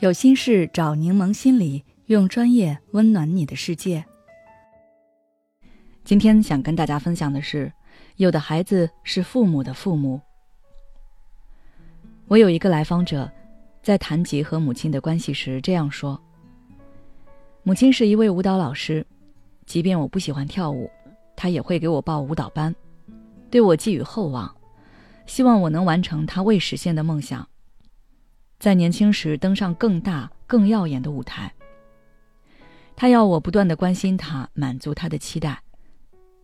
有心事找柠檬心理，用专业温暖你的世界。今天想跟大家分享的是，有的孩子是父母的父母。我有一个来访者，在谈及和母亲的关系时这样说：“母亲是一位舞蹈老师，即便我不喜欢跳舞，她也会给我报舞蹈班，对我寄予厚望，希望我能完成她未实现的梦想。”在年轻时登上更大、更耀眼的舞台。他要我不断的关心他，满足他的期待。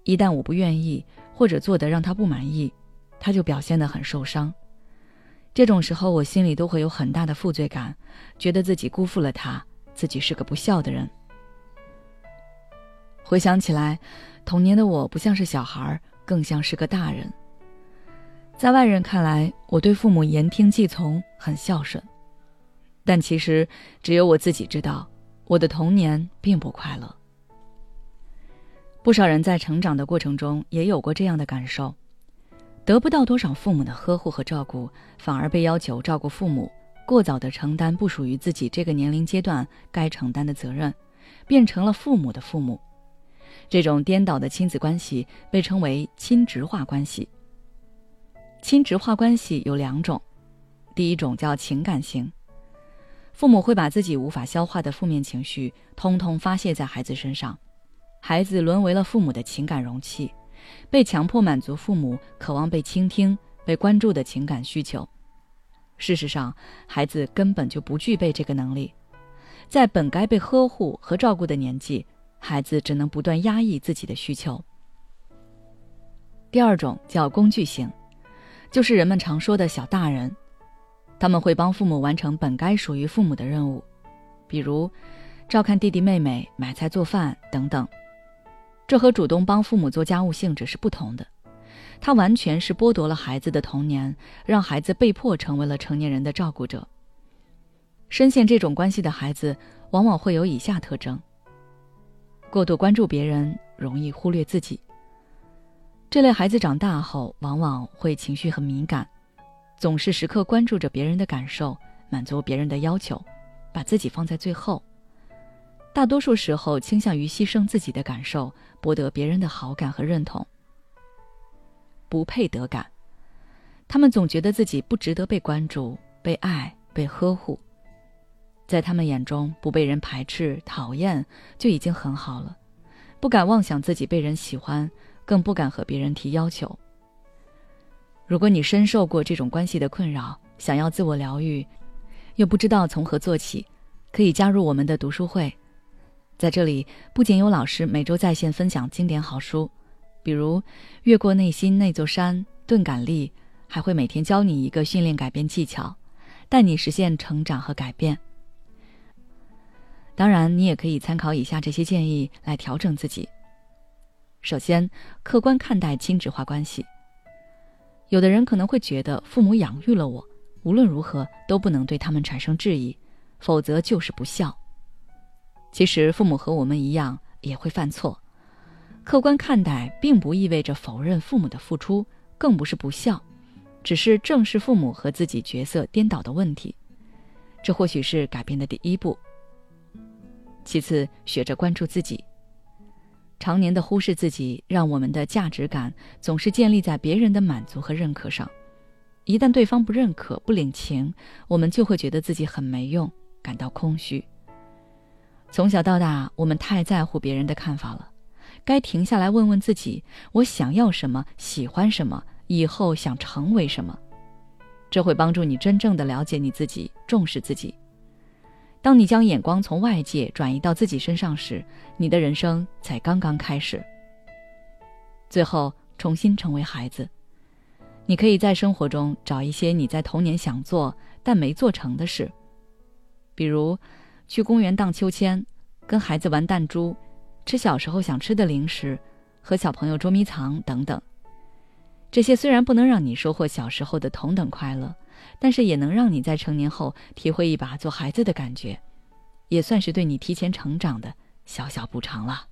一旦我不愿意，或者做的让他不满意，他就表现得很受伤。这种时候，我心里都会有很大的负罪感，觉得自己辜负了他，自己是个不孝的人。回想起来，童年的我不像是小孩，更像是个大人。在外人看来，我对父母言听计从，很孝顺。但其实，只有我自己知道，我的童年并不快乐。不少人在成长的过程中也有过这样的感受：得不到多少父母的呵护和照顾，反而被要求照顾父母，过早的承担不属于自己这个年龄阶段该承担的责任，变成了父母的父母。这种颠倒的亲子关系被称为亲职化关系。亲职化关系有两种，第一种叫情感型，父母会把自己无法消化的负面情绪通通发泄在孩子身上，孩子沦为了父母的情感容器，被强迫满足父母渴望被倾听、被关注的情感需求。事实上，孩子根本就不具备这个能力，在本该被呵护和照顾的年纪，孩子只能不断压抑自己的需求。第二种叫工具型。就是人们常说的小大人，他们会帮父母完成本该属于父母的任务，比如照看弟弟妹妹、买菜做饭等等。这和主动帮父母做家务性质是不同的，他完全是剥夺了孩子的童年，让孩子被迫成为了成年人的照顾者。深陷这种关系的孩子，往往会有以下特征：过度关注别人，容易忽略自己。这类孩子长大后，往往会情绪很敏感，总是时刻关注着别人的感受，满足别人的要求，把自己放在最后。大多数时候倾向于牺牲自己的感受，博得别人的好感和认同。不配得感，他们总觉得自己不值得被关注、被爱、被呵护。在他们眼中，不被人排斥、讨厌就已经很好了，不敢妄想自己被人喜欢。更不敢和别人提要求。如果你深受过这种关系的困扰，想要自我疗愈，又不知道从何做起，可以加入我们的读书会。在这里，不仅有老师每周在线分享经典好书，比如《越过内心那座山》《钝感力》，还会每天教你一个训练改变技巧，带你实现成长和改变。当然，你也可以参考以下这些建议来调整自己。首先，客观看待亲职化关系。有的人可能会觉得父母养育了我，无论如何都不能对他们产生质疑，否则就是不孝。其实，父母和我们一样也会犯错。客观看待并不意味着否认父母的付出，更不是不孝，只是正视父母和自己角色颠倒的问题。这或许是改变的第一步。其次，学着关注自己。常年的忽视自己，让我们的价值感总是建立在别人的满足和认可上。一旦对方不认可、不领情，我们就会觉得自己很没用，感到空虚。从小到大，我们太在乎别人的看法了，该停下来问问自己：我想要什么？喜欢什么？以后想成为什么？这会帮助你真正的了解你自己，重视自己。当你将眼光从外界转移到自己身上时，你的人生才刚刚开始。最后，重新成为孩子，你可以在生活中找一些你在童年想做但没做成的事，比如去公园荡秋千、跟孩子玩弹珠、吃小时候想吃的零食、和小朋友捉迷藏等等。这些虽然不能让你收获小时候的同等快乐。但是也能让你在成年后体会一把做孩子的感觉，也算是对你提前成长的小小补偿了。